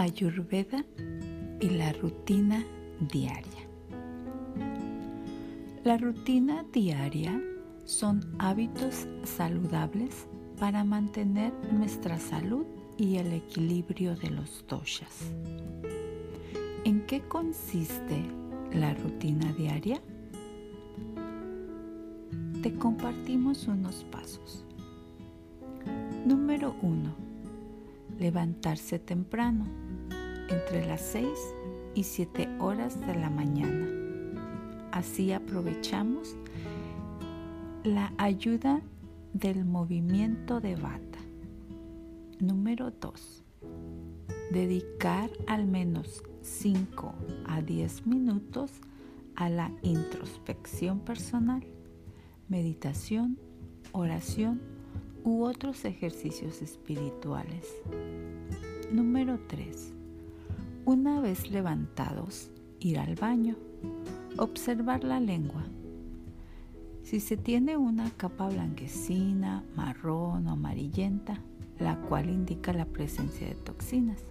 Ayurveda y la rutina diaria. La rutina diaria son hábitos saludables para mantener nuestra salud y el equilibrio de los doshas. ¿En qué consiste la rutina diaria? Te compartimos unos pasos. Número 1. Levantarse temprano, entre las 6 y 7 horas de la mañana. Así aprovechamos la ayuda del movimiento de bata. Número 2. Dedicar al menos 5 a 10 minutos a la introspección personal, meditación, oración u otros ejercicios espirituales. Número 3. Una vez levantados, ir al baño, observar la lengua. Si se tiene una capa blanquecina, marrón o amarillenta, la cual indica la presencia de toxinas.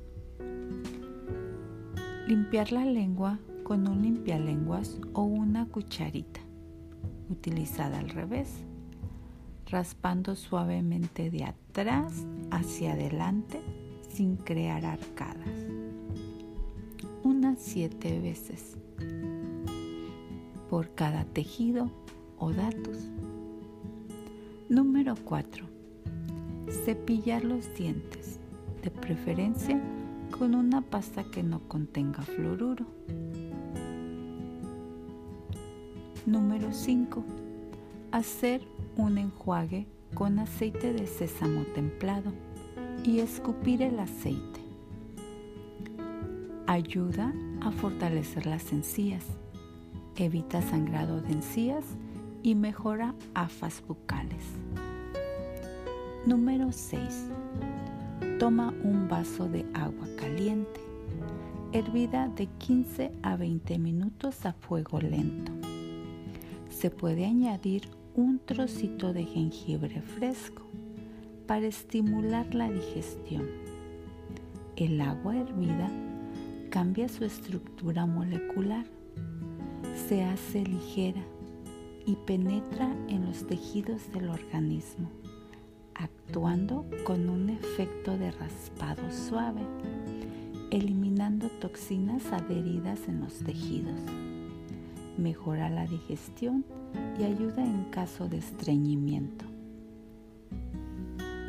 Limpiar la lengua con un limpialenguas o una cucharita, utilizada al revés, raspando suavemente de atrás hacia adelante sin crear arcadas. Siete veces por cada tejido o datos. Número 4. Cepillar los dientes, de preferencia con una pasta que no contenga fluoruro. Número 5. Hacer un enjuague con aceite de sésamo templado y escupir el aceite. Ayuda a fortalecer las encías, evita sangrado de encías y mejora afas bucales. Número 6 Toma un vaso de agua caliente, hervida de 15 a 20 minutos a fuego lento. Se puede añadir un trocito de jengibre fresco para estimular la digestión. El agua hervida cambia su estructura molecular, se hace ligera y penetra en los tejidos del organismo actuando con un efecto de raspado suave, eliminando toxinas adheridas en los tejidos. Mejora la digestión y ayuda en caso de estreñimiento.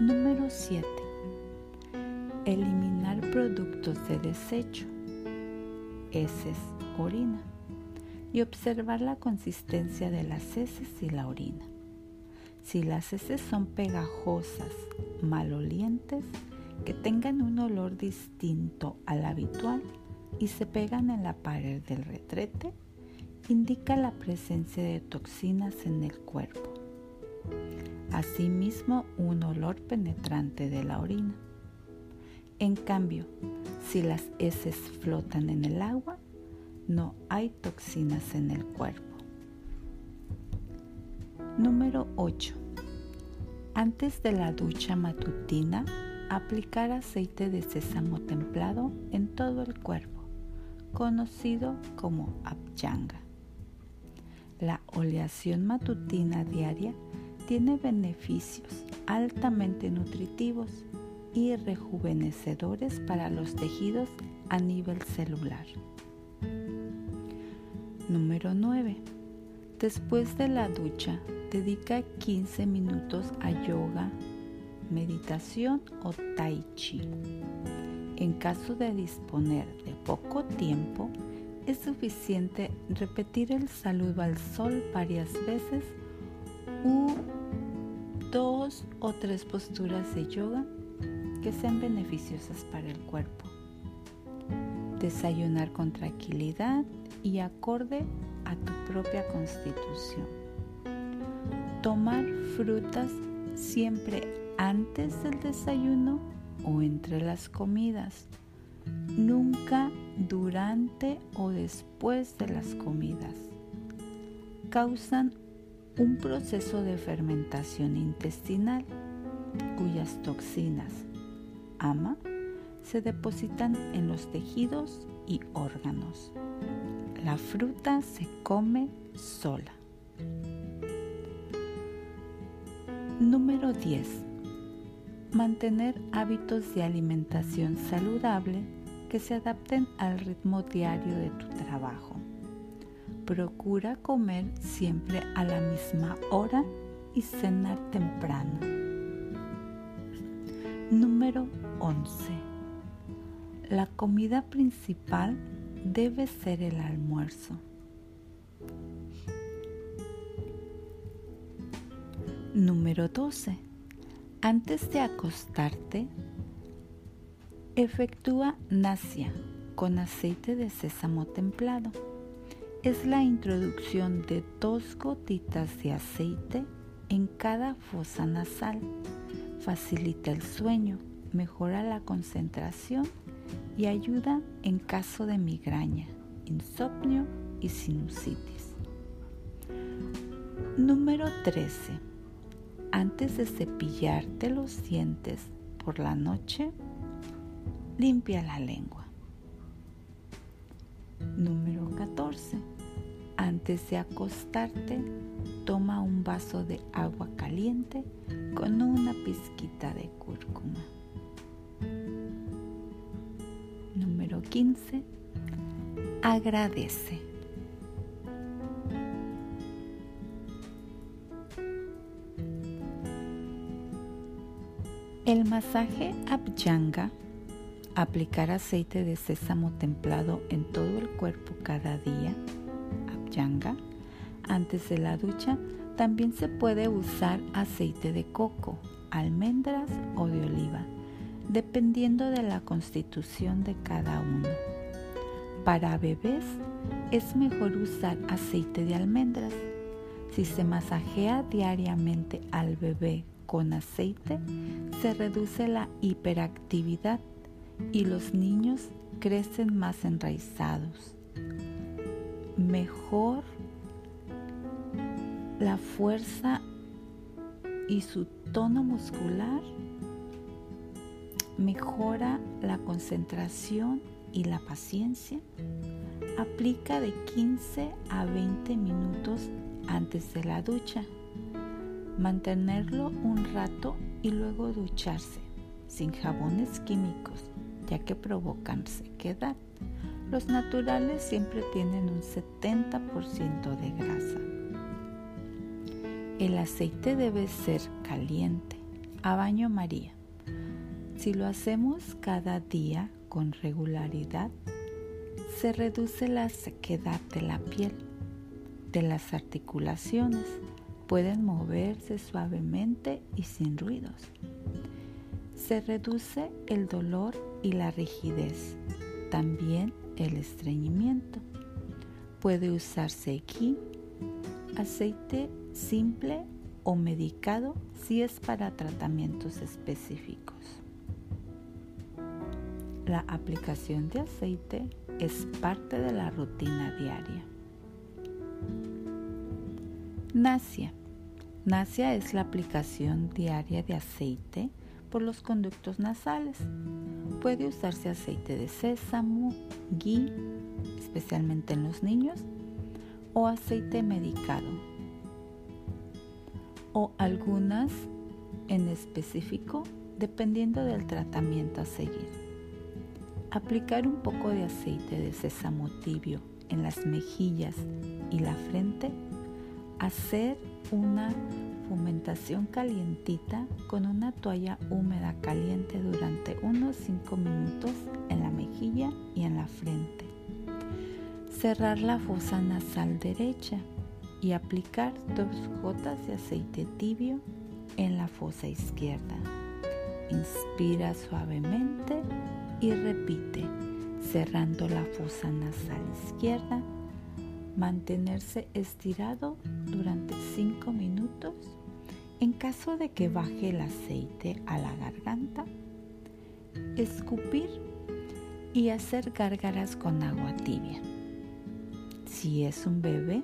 Número 7. Eliminar productos de desecho, heces, orina y observar la consistencia de las heces y la orina. Si las heces son pegajosas, malolientes, que tengan un olor distinto al habitual y se pegan en la pared del retrete, indica la presencia de toxinas en el cuerpo. Asimismo, un olor penetrante de la orina. En cambio, si las heces flotan en el agua, no hay toxinas en el cuerpo. Número 8. Antes de la ducha matutina, aplicar aceite de sésamo templado en todo el cuerpo, conocido como abhyanga. La oleación matutina diaria tiene beneficios altamente nutritivos y rejuvenecedores para los tejidos a nivel celular. Número 9. Después de la ducha, dedica 15 minutos a yoga, meditación o tai chi. En caso de disponer de poco tiempo, es suficiente repetir el saludo al sol varias veces u dos o tres posturas de yoga que sean beneficiosas para el cuerpo. Desayunar con tranquilidad y acorde a tu propia constitución tomar frutas siempre antes del desayuno o entre las comidas, nunca durante o después de las comidas. Causan un proceso de fermentación intestinal cuyas toxinas, ama, se depositan en los tejidos y órganos. La fruta se come sola. Número 10. Mantener hábitos de alimentación saludable que se adapten al ritmo diario de tu trabajo. Procura comer siempre a la misma hora y cenar temprano. Número 11. La comida principal debe ser el almuerzo. Número 12. Antes de acostarte, efectúa nasia con aceite de sésamo templado. Es la introducción de dos gotitas de aceite en cada fosa nasal. Facilita el sueño, mejora la concentración y ayuda en caso de migraña, insomnio y sinusitis. Número 13. Antes de cepillarte los dientes por la noche, limpia la lengua. Número 14. Antes de acostarte, toma un vaso de agua caliente con una pizquita de cúrcuma. Número 15. Agradece. El masaje Abhyanga, aplicar aceite de sésamo templado en todo el cuerpo cada día, Abhyanga, antes de la ducha, también se puede usar aceite de coco, almendras o de oliva, dependiendo de la constitución de cada uno. Para bebés es mejor usar aceite de almendras. Si se masajea diariamente al bebé con aceite, se reduce la hiperactividad y los niños crecen más enraizados. Mejor la fuerza y su tono muscular mejora la concentración y la paciencia. Aplica de 15 a 20 minutos antes de la ducha. Mantenerlo un rato y luego ducharse sin jabones químicos, ya que provocan sequedad. Los naturales siempre tienen un 70% de grasa. El aceite debe ser caliente, a baño María. Si lo hacemos cada día con regularidad, se reduce la sequedad de la piel, de las articulaciones, pueden moverse suavemente y sin ruidos. Se reduce el dolor y la rigidez, también el estreñimiento. Puede usarse aquí aceite simple o medicado si es para tratamientos específicos. La aplicación de aceite es parte de la rutina diaria. Nasia. Nasia es la aplicación diaria de aceite por los conductos nasales. Puede usarse aceite de sésamo, ghee, especialmente en los niños, o aceite medicado, o algunas en específico dependiendo del tratamiento a seguir. Aplicar un poco de aceite de sésamo tibio en las mejillas y la frente. Hacer una fomentación calientita con una toalla húmeda caliente durante unos 5 minutos en la mejilla y en la frente. Cerrar la fosa nasal derecha y aplicar dos gotas de aceite tibio en la fosa izquierda. Inspira suavemente y repite, cerrando la fosa nasal izquierda. Mantenerse estirado durante 5 minutos. En caso de que baje el aceite a la garganta, escupir y hacer gárgaras con agua tibia. Si es un bebé,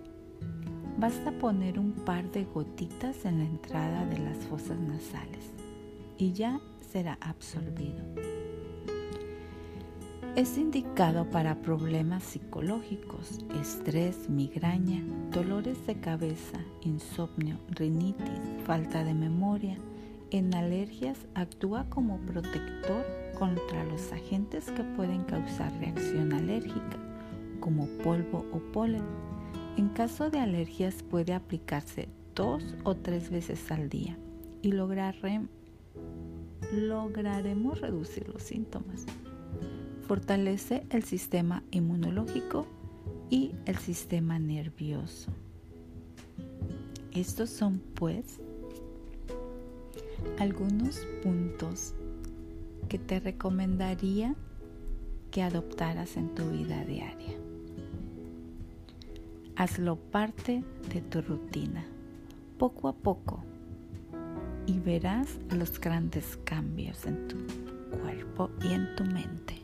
Basta poner un par de gotitas en la entrada de las fosas nasales y ya será absorbido. Es indicado para problemas psicológicos, estrés, migraña, dolores de cabeza, insomnio, rinitis, falta de memoria. En alergias actúa como protector contra los agentes que pueden causar reacción alérgica, como polvo o polen. En caso de alergias puede aplicarse dos o tres veces al día y lograremos reducir los síntomas fortalece el sistema inmunológico y el sistema nervioso. Estos son pues algunos puntos que te recomendaría que adoptaras en tu vida diaria. Hazlo parte de tu rutina, poco a poco, y verás los grandes cambios en tu cuerpo y en tu mente.